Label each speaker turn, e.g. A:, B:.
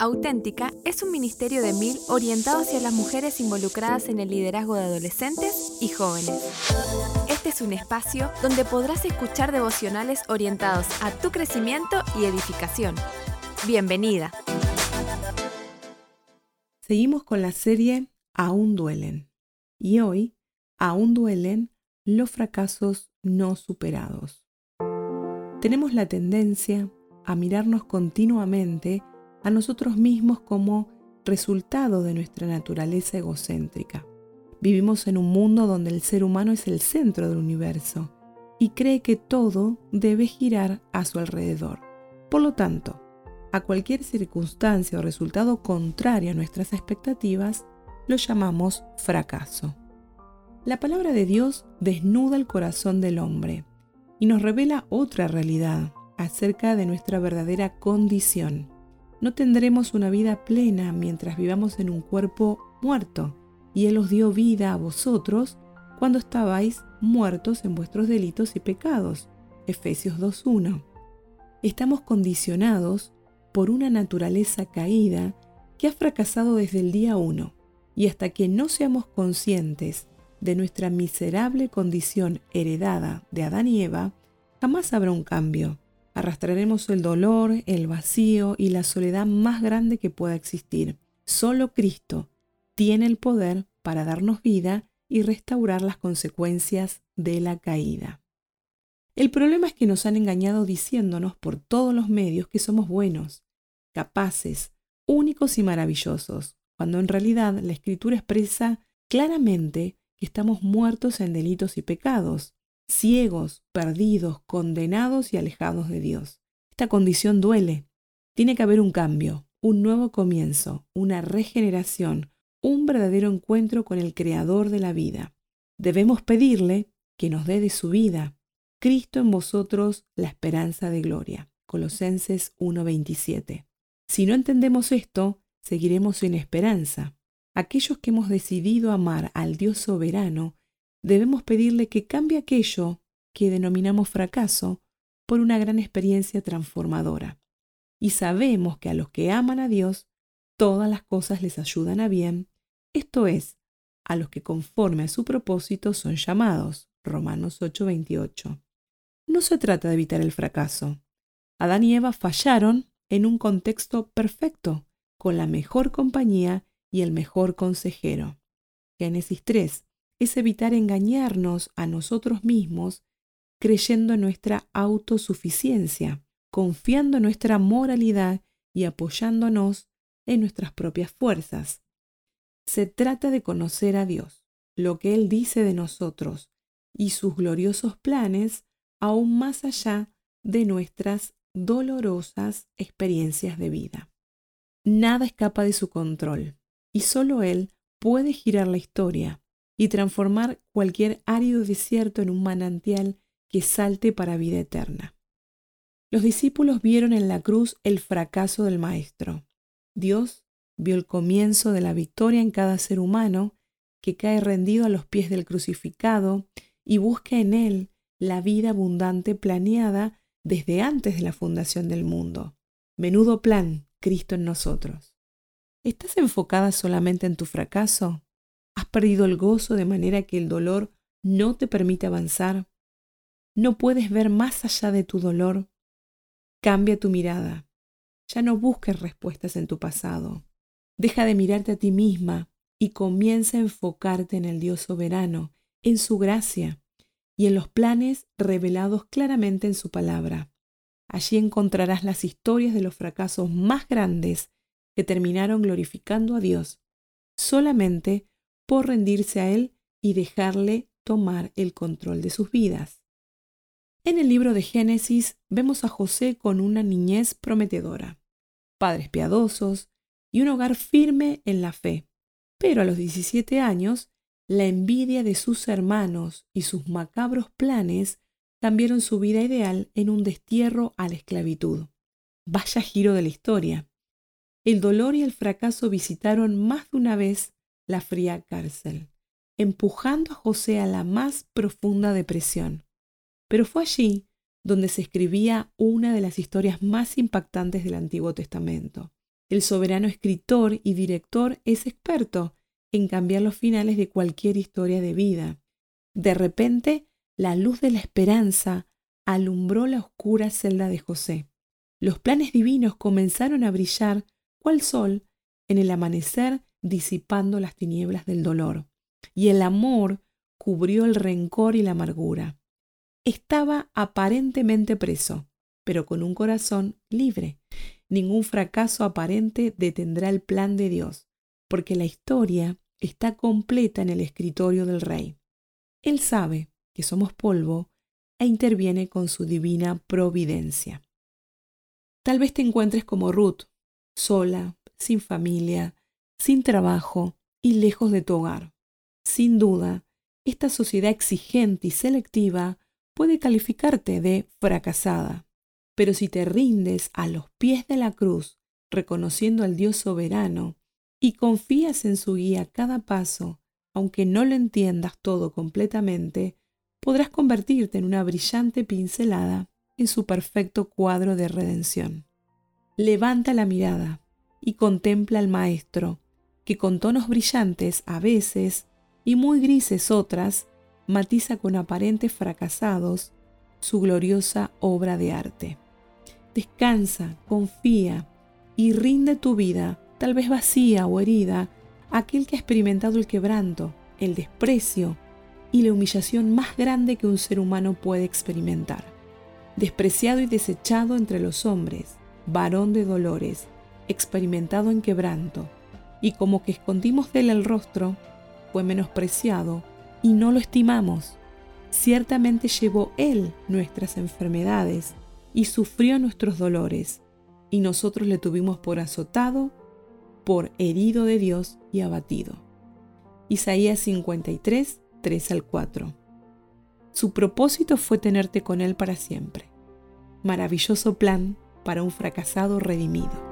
A: Auténtica es un ministerio de mil orientado hacia las mujeres involucradas en el liderazgo de adolescentes y jóvenes. Este es un espacio donde podrás escuchar devocionales orientados a tu crecimiento y edificación. Bienvenida.
B: Seguimos con la serie Aún duelen. Y hoy, aún duelen los fracasos no superados. Tenemos la tendencia a mirarnos continuamente a nosotros mismos como resultado de nuestra naturaleza egocéntrica. Vivimos en un mundo donde el ser humano es el centro del universo y cree que todo debe girar a su alrededor. Por lo tanto, a cualquier circunstancia o resultado contrario a nuestras expectativas, lo llamamos fracaso. La palabra de Dios desnuda el corazón del hombre y nos revela otra realidad acerca de nuestra verdadera condición no tendremos una vida plena mientras vivamos en un cuerpo muerto, y Él os dio vida a vosotros cuando estabais muertos en vuestros delitos y pecados. Efesios 2.1. Estamos condicionados por una naturaleza caída que ha fracasado desde el día 1, y hasta que no seamos conscientes de nuestra miserable condición heredada de Adán y Eva, jamás habrá un cambio arrastraremos el dolor, el vacío y la soledad más grande que pueda existir. Solo Cristo tiene el poder para darnos vida y restaurar las consecuencias de la caída. El problema es que nos han engañado diciéndonos por todos los medios que somos buenos, capaces, únicos y maravillosos, cuando en realidad la Escritura expresa claramente que estamos muertos en delitos y pecados, ciegos, perdidos, condenados y alejados de Dios. Esta condición duele. Tiene que haber un cambio, un nuevo comienzo, una regeneración, un verdadero encuentro con el Creador de la vida. Debemos pedirle que nos dé de su vida. Cristo en vosotros, la esperanza de gloria. Colosenses 1:27. Si no entendemos esto, seguiremos sin esperanza. Aquellos que hemos decidido amar al Dios soberano debemos pedirle que cambie aquello que denominamos fracaso por una gran experiencia transformadora. Y sabemos que a los que aman a Dios, todas las cosas les ayudan a bien, esto es, a los que conforme a su propósito son llamados. Romanos 8:28. No se trata de evitar el fracaso. Adán y Eva fallaron en un contexto perfecto, con la mejor compañía y el mejor consejero. Génesis 3, es evitar engañarnos a nosotros mismos creyendo en nuestra autosuficiencia, confiando en nuestra moralidad y apoyándonos en nuestras propias fuerzas. Se trata de conocer a Dios, lo que Él dice de nosotros y sus gloriosos planes aún más allá de nuestras dolorosas experiencias de vida. Nada escapa de su control y solo Él puede girar la historia y transformar cualquier árido desierto en un manantial que salte para vida eterna. Los discípulos vieron en la cruz el fracaso del Maestro. Dios vio el comienzo de la victoria en cada ser humano que cae rendido a los pies del crucificado y busca en él la vida abundante planeada desde antes de la fundación del mundo. Menudo plan, Cristo en nosotros. ¿Estás enfocada solamente en tu fracaso? ¿Has perdido el gozo de manera que el dolor no te permite avanzar? ¿No puedes ver más allá de tu dolor? Cambia tu mirada. Ya no busques respuestas en tu pasado. Deja de mirarte a ti misma y comienza a enfocarte en el Dios soberano, en su gracia y en los planes revelados claramente en su palabra. Allí encontrarás las historias de los fracasos más grandes que terminaron glorificando a Dios solamente por rendirse a Él y dejarle tomar el control de sus vidas. En el libro de Génesis vemos a José con una niñez prometedora, padres piadosos y un hogar firme en la fe. Pero a los 17 años, la envidia de sus hermanos y sus macabros planes cambiaron su vida ideal en un destierro a la esclavitud. Vaya giro de la historia. El dolor y el fracaso visitaron más de una vez la fría cárcel, empujando a José a la más profunda depresión. Pero fue allí donde se escribía una de las historias más impactantes del Antiguo Testamento. El soberano escritor y director es experto en cambiar los finales de cualquier historia de vida. De repente, la luz de la esperanza alumbró la oscura celda de José. Los planes divinos comenzaron a brillar cual sol en el amanecer disipando las tinieblas del dolor, y el amor cubrió el rencor y la amargura. Estaba aparentemente preso, pero con un corazón libre. Ningún fracaso aparente detendrá el plan de Dios, porque la historia está completa en el escritorio del Rey. Él sabe que somos polvo e interviene con su divina providencia. Tal vez te encuentres como Ruth, sola, sin familia, sin trabajo y lejos de tu hogar. Sin duda, esta sociedad exigente y selectiva puede calificarte de fracasada. Pero si te rindes a los pies de la cruz, reconociendo al Dios soberano, y confías en su guía cada paso, aunque no lo entiendas todo completamente, podrás convertirte en una brillante pincelada en su perfecto cuadro de redención. Levanta la mirada y contempla al Maestro, que con tonos brillantes a veces y muy grises otras, matiza con aparentes fracasados su gloriosa obra de arte. Descansa, confía y rinde tu vida, tal vez vacía o herida, a aquel que ha experimentado el quebranto, el desprecio y la humillación más grande que un ser humano puede experimentar. Despreciado y desechado entre los hombres, varón de dolores, experimentado en quebranto, y como que escondimos de él el rostro, fue menospreciado y no lo estimamos. Ciertamente llevó él nuestras enfermedades y sufrió nuestros dolores, y nosotros le tuvimos por azotado, por herido de Dios y abatido. Isaías 53, 3 al 4. Su propósito fue tenerte con Él para siempre. Maravilloso plan para un fracasado redimido.